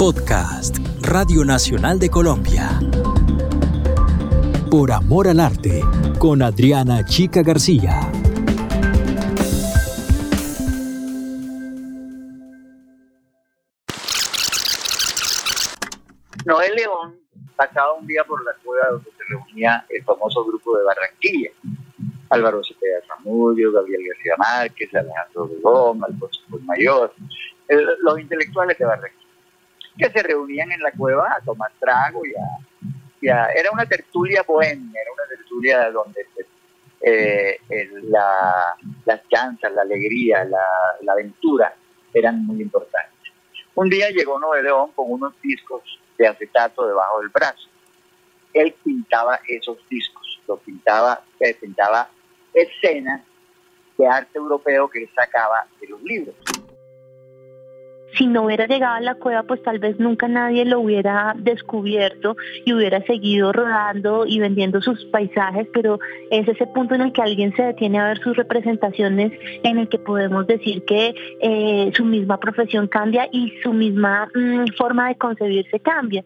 Podcast Radio Nacional de Colombia. Por Amor al Arte, con Adriana Chica García. Noel León pasaba un día por la cueva donde se reunía el famoso grupo de Barranquilla. Álvaro Cepeda Zamudio, Gabriel García Márquez, Alejandro Begón, Alfonso Mayor, los intelectuales de Barranquilla, que se reunían en la cueva a tomar trago y a, era una tertulia bohemia, era una tertulia donde pues, eh, las chanzas, la alegría, la, la, aventura eran muy importantes. Un día llegó Noé León con unos discos de acetato debajo del brazo. Él pintaba esos discos, lo pintaba, eh, escenas de arte europeo que él sacaba de los libros si no hubiera llegado a la cueva, pues tal vez nunca nadie lo hubiera descubierto y hubiera seguido rodando y vendiendo sus paisajes, pero es ese punto en el que alguien se detiene a ver sus representaciones, en el que podemos decir que eh, su misma profesión cambia y su misma mm, forma de concebirse cambia.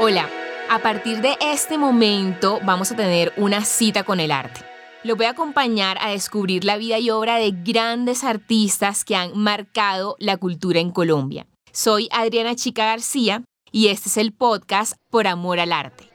Hola, a partir de este momento vamos a tener una cita con el arte. Lo voy a acompañar a descubrir la vida y obra de grandes artistas que han marcado la cultura en Colombia. Soy Adriana Chica García y este es el podcast Por Amor al Arte.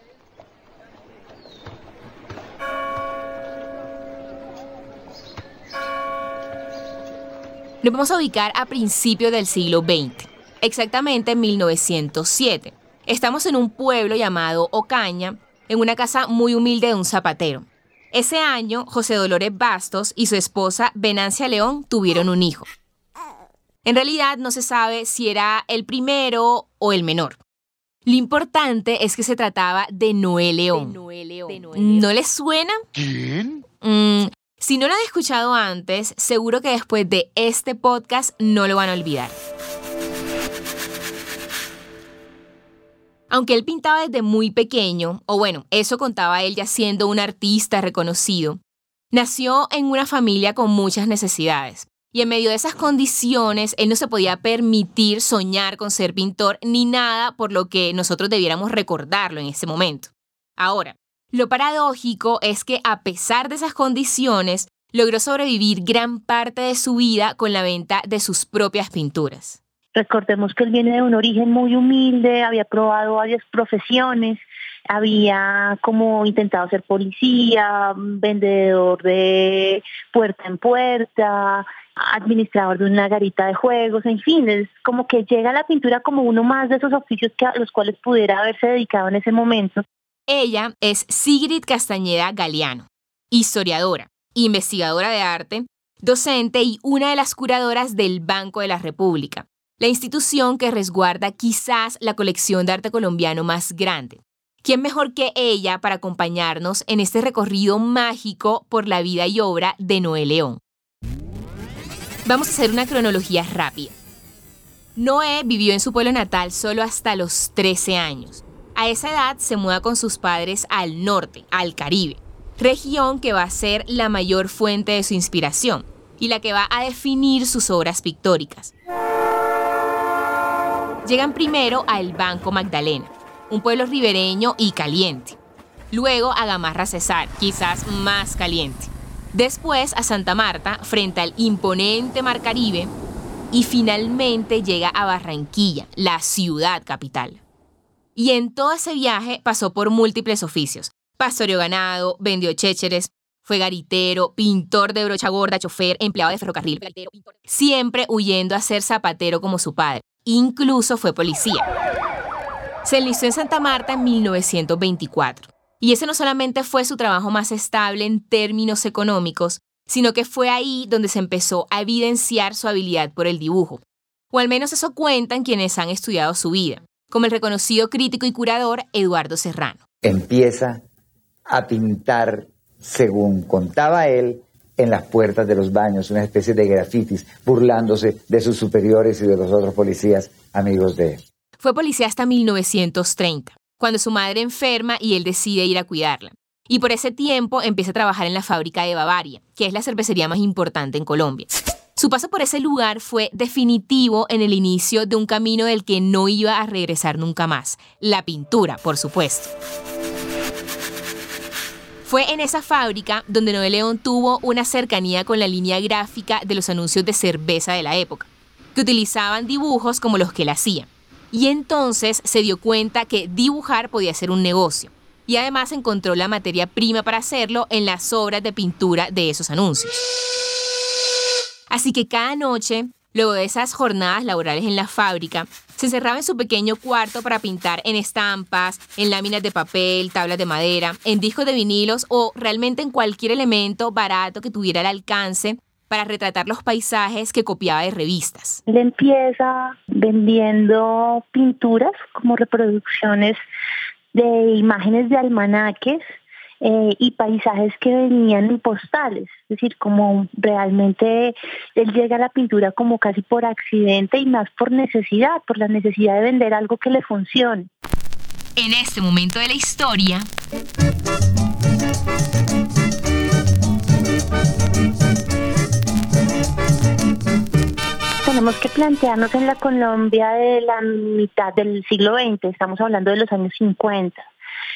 Nos vamos a ubicar a principios del siglo XX, exactamente en 1907. Estamos en un pueblo llamado Ocaña, en una casa muy humilde de un zapatero. Ese año, José Dolores Bastos y su esposa Venancia León tuvieron un hijo. En realidad no se sabe si era el primero o el menor. Lo importante es que se trataba de Noé León. ¿No les suena? ¿Quién? Mm, si no lo han escuchado antes, seguro que después de este podcast no lo van a olvidar. Aunque él pintaba desde muy pequeño, o bueno, eso contaba él ya siendo un artista reconocido, nació en una familia con muchas necesidades. Y en medio de esas condiciones, él no se podía permitir soñar con ser pintor ni nada por lo que nosotros debiéramos recordarlo en ese momento. Ahora, lo paradójico es que a pesar de esas condiciones, logró sobrevivir gran parte de su vida con la venta de sus propias pinturas. Recordemos que él viene de un origen muy humilde, había probado varias profesiones, había como intentado ser policía, vendedor de puerta en puerta, administrador de una garita de juegos, en fin, es como que llega la pintura como uno más de esos oficios que a los cuales pudiera haberse dedicado en ese momento. Ella es Sigrid Castañeda Galeano, historiadora, investigadora de arte, docente y una de las curadoras del Banco de la República la institución que resguarda quizás la colección de arte colombiano más grande. ¿Quién mejor que ella para acompañarnos en este recorrido mágico por la vida y obra de Noé León? Vamos a hacer una cronología rápida. Noé vivió en su pueblo natal solo hasta los 13 años. A esa edad se muda con sus padres al norte, al Caribe, región que va a ser la mayor fuente de su inspiración y la que va a definir sus obras pictóricas. Llegan primero a El Banco Magdalena, un pueblo ribereño y caliente. Luego a Gamarra Cesar, quizás más caliente. Después a Santa Marta, frente al imponente Mar Caribe. Y finalmente llega a Barranquilla, la ciudad capital. Y en todo ese viaje pasó por múltiples oficios. Pastoreó ganado, vendió chécheres, fue garitero, pintor de brocha gorda, chofer, empleado de ferrocarril, siempre huyendo a ser zapatero como su padre. Incluso fue policía. Se enlistó en Santa Marta en 1924. Y ese no solamente fue su trabajo más estable en términos económicos, sino que fue ahí donde se empezó a evidenciar su habilidad por el dibujo. O al menos eso cuentan quienes han estudiado su vida, como el reconocido crítico y curador Eduardo Serrano. Empieza a pintar, según contaba él, en las puertas de los baños, una especie de grafitis, burlándose de sus superiores y de los otros policías amigos de él. Fue policía hasta 1930, cuando su madre enferma y él decide ir a cuidarla. Y por ese tiempo empieza a trabajar en la fábrica de Bavaria, que es la cervecería más importante en Colombia. Su paso por ese lugar fue definitivo en el inicio de un camino del que no iba a regresar nunca más, la pintura, por supuesto. Fue en esa fábrica donde Noé León tuvo una cercanía con la línea gráfica de los anuncios de cerveza de la época, que utilizaban dibujos como los que él hacía. Y entonces se dio cuenta que dibujar podía ser un negocio. Y además encontró la materia prima para hacerlo en las obras de pintura de esos anuncios. Así que cada noche, luego de esas jornadas laborales en la fábrica, se encerraba en su pequeño cuarto para pintar en estampas, en láminas de papel, tablas de madera, en discos de vinilos o realmente en cualquier elemento barato que tuviera al alcance para retratar los paisajes que copiaba de revistas. Él empieza vendiendo pinturas como reproducciones de imágenes de almanaques eh, y paisajes que venían en postales, es decir, como realmente él llega a la pintura como casi por accidente y más por necesidad, por la necesidad de vender algo que le funcione. En este momento de la historia... Tenemos que plantearnos en la Colombia de la mitad del siglo XX, estamos hablando de los años 50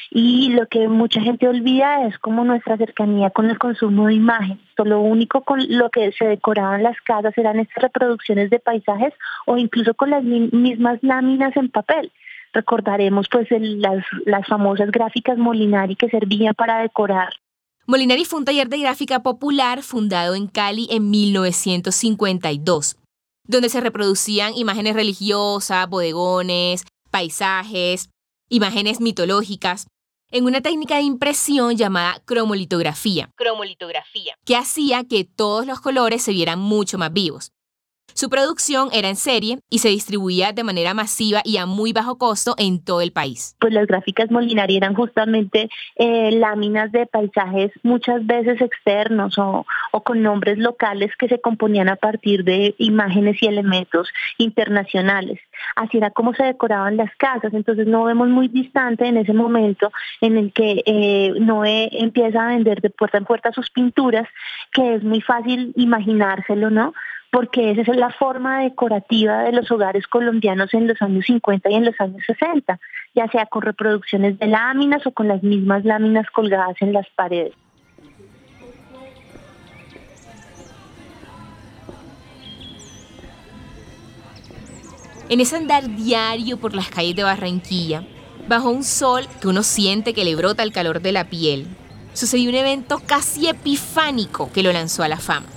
y lo que mucha gente olvida es como nuestra cercanía con el consumo de imágenes. Lo único con lo que se decoraban las casas eran estas reproducciones de paisajes o incluso con las mismas láminas en papel. Recordaremos pues las, las famosas gráficas Molinari que servían para decorar Molinari fue un taller de gráfica popular fundado en Cali en 1952, donde se reproducían imágenes religiosas, bodegones, paisajes, imágenes mitológicas, en una técnica de impresión llamada cromolitografía, cromolitografía, que hacía que todos los colores se vieran mucho más vivos. Su producción era en serie y se distribuía de manera masiva y a muy bajo costo en todo el país. Pues las gráficas Molinari eran justamente eh, láminas de paisajes muchas veces externos o, o con nombres locales que se componían a partir de imágenes y elementos internacionales. Así era como se decoraban las casas, entonces no vemos muy distante en ese momento en el que eh, Noé empieza a vender de puerta en puerta sus pinturas, que es muy fácil imaginárselo, ¿no? Porque esa es la forma decorativa de los hogares colombianos en los años 50 y en los años 60, ya sea con reproducciones de láminas o con las mismas láminas colgadas en las paredes. En ese andar diario por las calles de Barranquilla, bajo un sol que uno siente que le brota el calor de la piel, sucedió un evento casi epifánico que lo lanzó a la fama.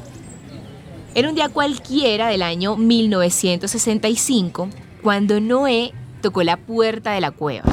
Era un día cualquiera del año 1965 cuando Noé tocó la puerta de la cueva.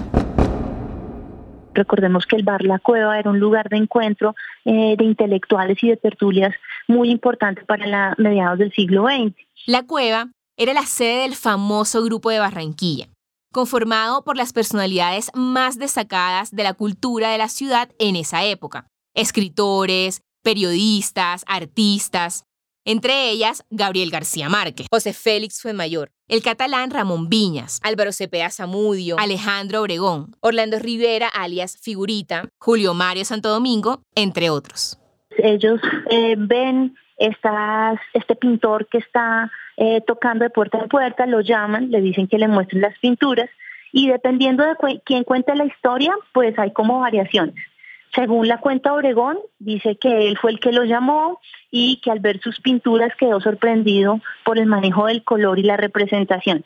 Recordemos que el bar La Cueva era un lugar de encuentro eh, de intelectuales y de tertulias muy importante para la mediados del siglo XX. La Cueva era la sede del famoso grupo de Barranquilla, conformado por las personalidades más destacadas de la cultura de la ciudad en esa época. Escritores, periodistas, artistas entre ellas Gabriel García Márquez, José Félix Fuenmayor, el catalán Ramón Viñas, Álvaro Cepeda Zamudio, Alejandro Obregón, Orlando Rivera alias Figurita, Julio Mario Santo Domingo, entre otros. Ellos eh, ven este pintor que está eh, tocando de puerta en puerta, lo llaman, le dicen que le muestren las pinturas y dependiendo de quién cuente la historia, pues hay como variaciones. Según la cuenta Obregón, dice que él fue el que lo llamó y que al ver sus pinturas quedó sorprendido por el manejo del color y la representación.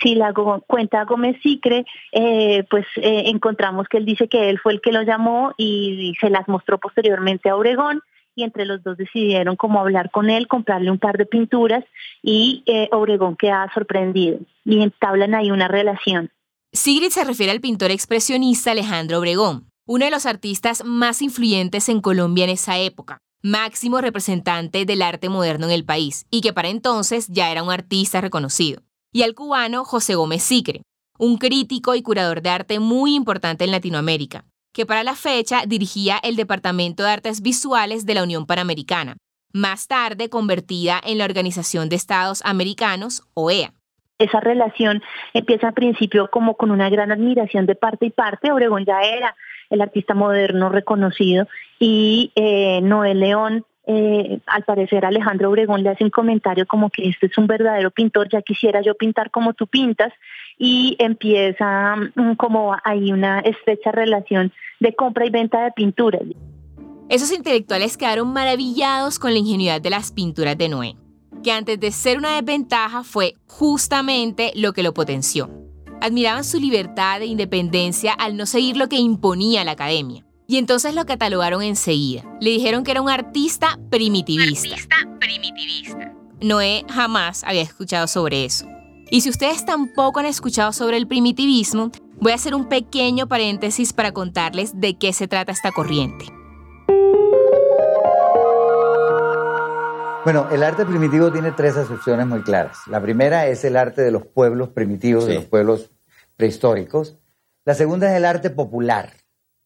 Si la cuenta Gómez Sicre, eh, pues eh, encontramos que él dice que él fue el que lo llamó y se las mostró posteriormente a Obregón y entre los dos decidieron como hablar con él, comprarle un par de pinturas y eh, Obregón queda sorprendido y entablan ahí una relación. Sigrid se refiere al pintor expresionista Alejandro Obregón, uno de los artistas más influyentes en Colombia en esa época, máximo representante del arte moderno en el país, y que para entonces ya era un artista reconocido. Y al cubano José Gómez Sicre, un crítico y curador de arte muy importante en Latinoamérica, que para la fecha dirigía el Departamento de Artes Visuales de la Unión Panamericana, más tarde convertida en la Organización de Estados Americanos, OEA. Esa relación empieza al principio como con una gran admiración de parte y parte. Obregón ya era el artista moderno reconocido y eh, Noel León eh, al parecer Alejandro Obregón le hace un comentario como que este es un verdadero pintor, ya quisiera yo pintar como tú pintas, y empieza mm, como hay una estrecha relación de compra y venta de pinturas. Esos intelectuales quedaron maravillados con la ingenuidad de las pinturas de Noé, que antes de ser una desventaja fue justamente lo que lo potenció. Admiraban su libertad e independencia al no seguir lo que imponía la academia. Y entonces lo catalogaron enseguida. Le dijeron que era un artista primitivista. Artista primitivista. Noé jamás había escuchado sobre eso. Y si ustedes tampoco han escuchado sobre el primitivismo, voy a hacer un pequeño paréntesis para contarles de qué se trata esta corriente. Bueno, el arte primitivo tiene tres acepciones muy claras. La primera es el arte de los pueblos primitivos, de los pueblos prehistóricos. La segunda es el arte popular,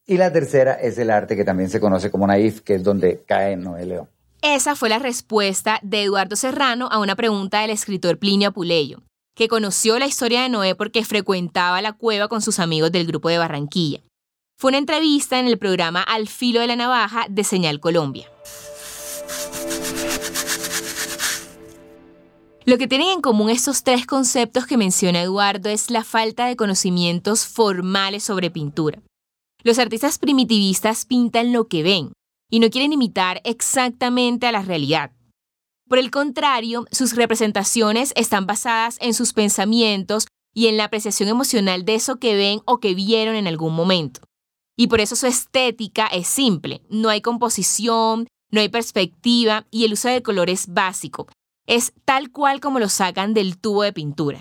y la tercera es el arte que también se conoce como naif, que es donde cae Noé León. Esa fue la respuesta de Eduardo Serrano a una pregunta del escritor Plinio Apuleyo, que conoció la historia de Noé porque frecuentaba la cueva con sus amigos del grupo de Barranquilla. Fue una entrevista en el programa Al filo de la navaja de Señal Colombia. Lo que tienen en común estos tres conceptos que menciona Eduardo es la falta de conocimientos formales sobre pintura. Los artistas primitivistas pintan lo que ven y no quieren imitar exactamente a la realidad. Por el contrario, sus representaciones están basadas en sus pensamientos y en la apreciación emocional de eso que ven o que vieron en algún momento. Y por eso su estética es simple, no hay composición, no hay perspectiva y el uso de color es básico. Es tal cual como lo sacan del tubo de pintura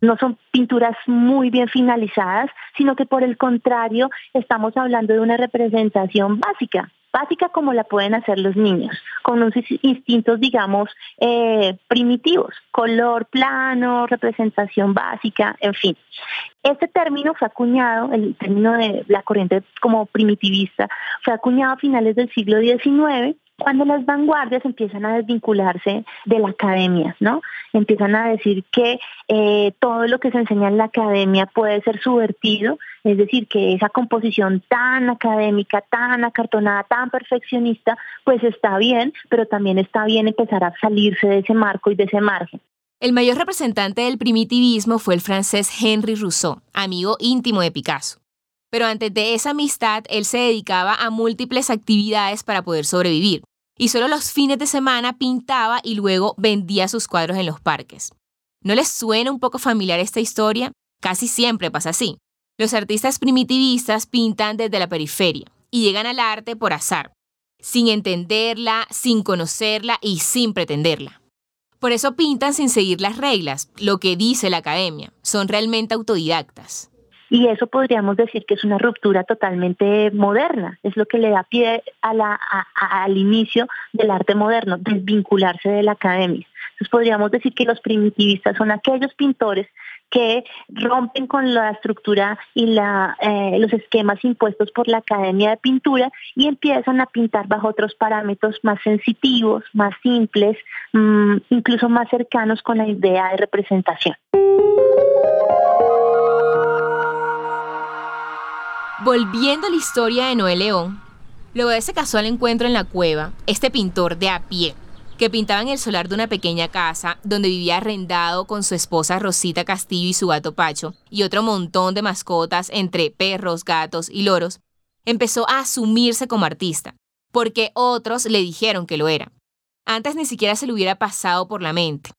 no son pinturas muy bien finalizadas, sino que por el contrario estamos hablando de una representación básica, básica como la pueden hacer los niños, con unos instintos, digamos, eh, primitivos, color plano, representación básica, en fin. Este término fue acuñado, el término de la corriente como primitivista, fue acuñado a finales del siglo XIX cuando las vanguardias empiezan a desvincularse de la academia, ¿no? Empiezan a decir que eh, todo lo que se enseña en la academia puede ser subvertido, es decir, que esa composición tan académica, tan acartonada, tan perfeccionista, pues está bien, pero también está bien empezar a salirse de ese marco y de ese margen. El mayor representante del primitivismo fue el francés Henri Rousseau, amigo íntimo de Picasso. Pero antes de esa amistad, él se dedicaba a múltiples actividades para poder sobrevivir y solo los fines de semana pintaba y luego vendía sus cuadros en los parques. ¿No les suena un poco familiar esta historia? Casi siempre pasa así. Los artistas primitivistas pintan desde la periferia y llegan al arte por azar, sin entenderla, sin conocerla y sin pretenderla. Por eso pintan sin seguir las reglas, lo que dice la academia. Son realmente autodidactas. Y eso podríamos decir que es una ruptura totalmente moderna, es lo que le da pie al inicio del arte moderno, desvincularse de la academia. Entonces podríamos decir que los primitivistas son aquellos pintores que rompen con la estructura y eh, los esquemas impuestos por la Academia de Pintura y empiezan a pintar bajo otros parámetros más sensitivos, más simples, mm, incluso más cercanos con la idea de representación. Volviendo a la historia de Noé León, luego de ese casual encuentro en la cueva, este pintor de a pie, que pintaba en el solar de una pequeña casa donde vivía arrendado con su esposa Rosita Castillo y su gato Pacho, y otro montón de mascotas entre perros, gatos y loros, empezó a asumirse como artista, porque otros le dijeron que lo era. Antes ni siquiera se le hubiera pasado por la mente.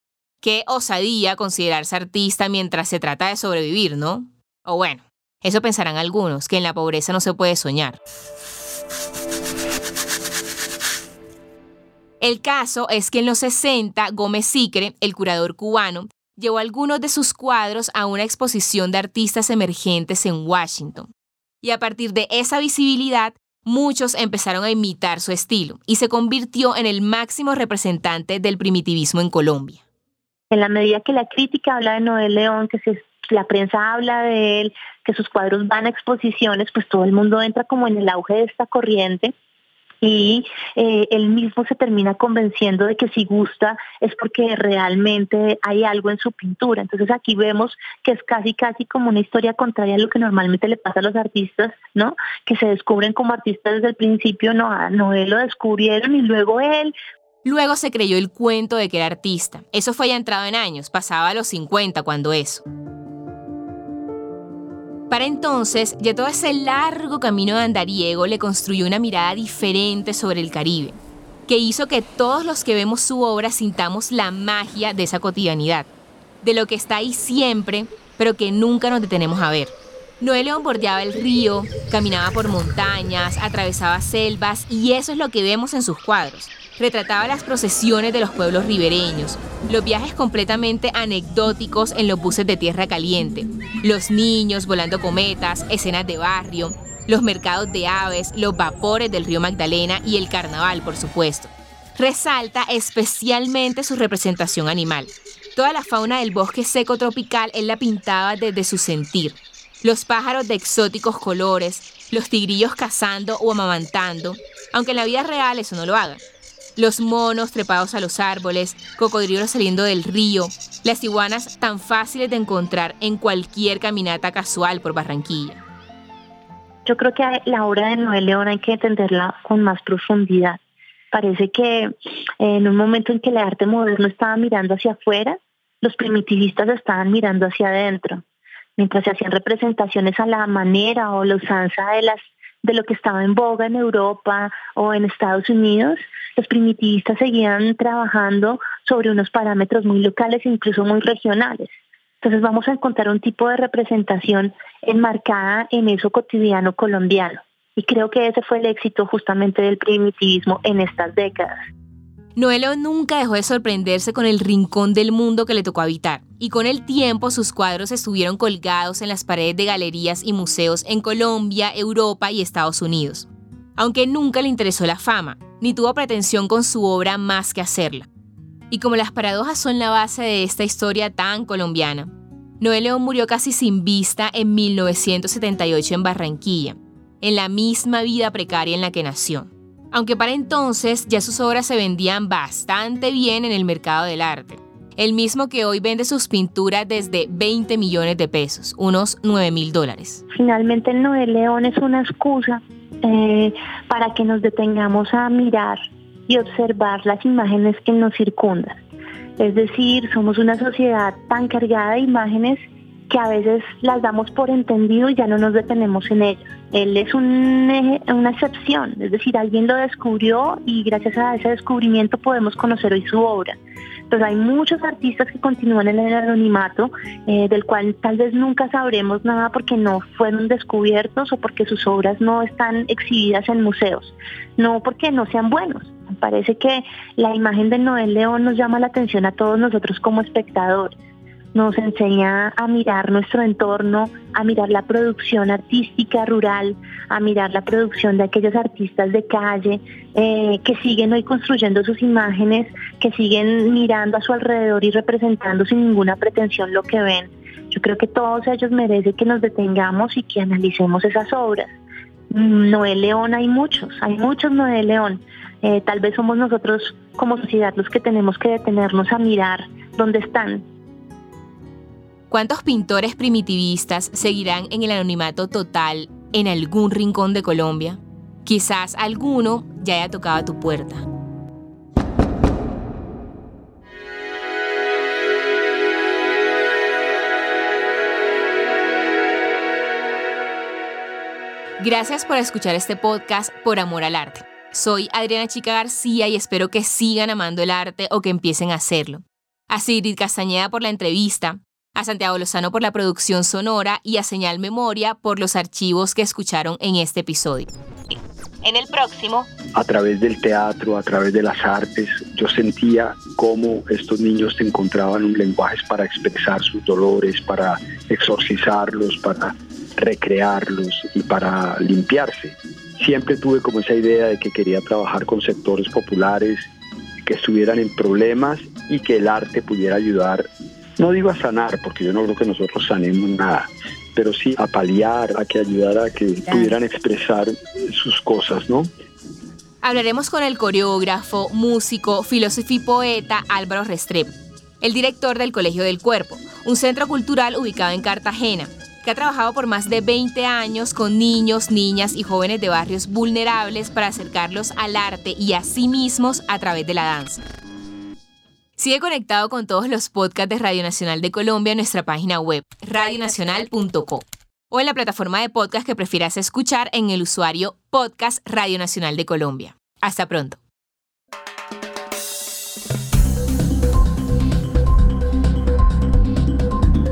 Qué osadía considerarse artista mientras se trata de sobrevivir, ¿no? O bueno, eso pensarán algunos, que en la pobreza no se puede soñar. El caso es que en los 60, Gómez Sicre, el curador cubano, llevó algunos de sus cuadros a una exposición de artistas emergentes en Washington. Y a partir de esa visibilidad, muchos empezaron a imitar su estilo y se convirtió en el máximo representante del primitivismo en Colombia. En la medida que la crítica habla de Noel León, que se la prensa habla de él, que sus cuadros van a exposiciones, pues todo el mundo entra como en el auge de esta corriente y eh, él mismo se termina convenciendo de que si gusta es porque realmente hay algo en su pintura. Entonces aquí vemos que es casi casi como una historia contraria a lo que normalmente le pasa a los artistas, ¿no? Que se descubren como artistas desde el principio, no, a Noé lo descubrieron y luego él Luego se creyó el cuento de que era artista. Eso fue ya entrado en años, pasaba a los 50 cuando eso. Para entonces, ya todo ese largo camino de andariego le construyó una mirada diferente sobre el Caribe, que hizo que todos los que vemos su obra sintamos la magia de esa cotidianidad, de lo que está ahí siempre, pero que nunca nos detenemos a ver. Noé León bordeaba el río, caminaba por montañas, atravesaba selvas y eso es lo que vemos en sus cuadros retrataba las procesiones de los pueblos ribereños, los viajes completamente anecdóticos en los buses de tierra caliente, los niños volando cometas, escenas de barrio, los mercados de aves, los vapores del río Magdalena y el carnaval, por supuesto. Resalta especialmente su representación animal. Toda la fauna del bosque seco tropical él la pintaba desde su sentir. Los pájaros de exóticos colores, los tigrillos cazando o amamantando, aunque en la vida real eso no lo hagan los monos trepados a los árboles, cocodrilos saliendo del río, las iguanas tan fáciles de encontrar en cualquier caminata casual por Barranquilla. Yo creo que la obra de Noel León hay que entenderla con más profundidad. Parece que en un momento en que el arte moderno estaba mirando hacia afuera, los primitivistas estaban mirando hacia adentro. Mientras se hacían representaciones a la manera o la usanza de de lo que estaba en boga en Europa o en Estados Unidos, los primitivistas seguían trabajando sobre unos parámetros muy locales e incluso muy regionales. Entonces vamos a encontrar un tipo de representación enmarcada en eso cotidiano colombiano. Y creo que ese fue el éxito justamente del primitivismo en estas décadas. Noelo nunca dejó de sorprenderse con el rincón del mundo que le tocó habitar, y con el tiempo sus cuadros estuvieron colgados en las paredes de galerías y museos en Colombia, Europa y Estados Unidos. Aunque nunca le interesó la fama, ni tuvo pretensión con su obra más que hacerla. Y como las paradojas son la base de esta historia tan colombiana, Noel León murió casi sin vista en 1978 en Barranquilla, en la misma vida precaria en la que nació aunque para entonces ya sus obras se vendían bastante bien en el mercado del arte. El mismo que hoy vende sus pinturas desde 20 millones de pesos, unos 9 mil dólares. Finalmente Noel León es una excusa eh, para que nos detengamos a mirar y observar las imágenes que nos circundan. Es decir, somos una sociedad tan cargada de imágenes que a veces las damos por entendido y ya no nos detenemos en ellas. Él es una excepción, es decir, alguien lo descubrió y gracias a ese descubrimiento podemos conocer hoy su obra. Entonces hay muchos artistas que continúan en el anonimato, eh, del cual tal vez nunca sabremos nada porque no fueron descubiertos o porque sus obras no están exhibidas en museos, no porque no sean buenos. Parece que la imagen de Noel León nos llama la atención a todos nosotros como espectadores nos enseña a mirar nuestro entorno, a mirar la producción artística rural, a mirar la producción de aquellos artistas de calle eh, que siguen hoy construyendo sus imágenes, que siguen mirando a su alrededor y representando sin ninguna pretensión lo que ven. Yo creo que todos ellos merecen que nos detengamos y que analicemos esas obras. Noel León hay muchos, hay muchos Noel León. Eh, tal vez somos nosotros como sociedad los que tenemos que detenernos a mirar dónde están, ¿Cuántos pintores primitivistas seguirán en el anonimato total en algún rincón de Colombia? Quizás alguno ya haya tocado a tu puerta. Gracias por escuchar este podcast por amor al arte. Soy Adriana Chica García y espero que sigan amando el arte o que empiecen a hacerlo. A Sigrid Castañeda por la entrevista, a Santiago Lozano por la producción sonora y a Señal Memoria por los archivos que escucharon en este episodio. En el próximo. A través del teatro, a través de las artes, yo sentía cómo estos niños encontraban un lenguaje para expresar sus dolores, para exorcizarlos, para recrearlos y para limpiarse. Siempre tuve como esa idea de que quería trabajar con sectores populares que estuvieran en problemas y que el arte pudiera ayudar no digo a sanar, porque yo no creo que nosotros sanemos nada, pero sí a paliar, a que ayudara a que pudieran expresar sus cosas, ¿no? Hablaremos con el coreógrafo, músico, filósofo y poeta Álvaro Restrepo, el director del Colegio del Cuerpo, un centro cultural ubicado en Cartagena, que ha trabajado por más de 20 años con niños, niñas y jóvenes de barrios vulnerables para acercarlos al arte y a sí mismos a través de la danza. Sigue conectado con todos los podcasts de Radio Nacional de Colombia en nuestra página web, radionacional.co, o en la plataforma de podcast que prefieras escuchar en el usuario Podcast Radio Nacional de Colombia. Hasta pronto.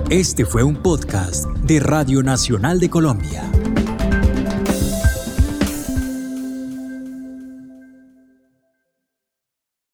Este fue un podcast de Radio Nacional de Colombia.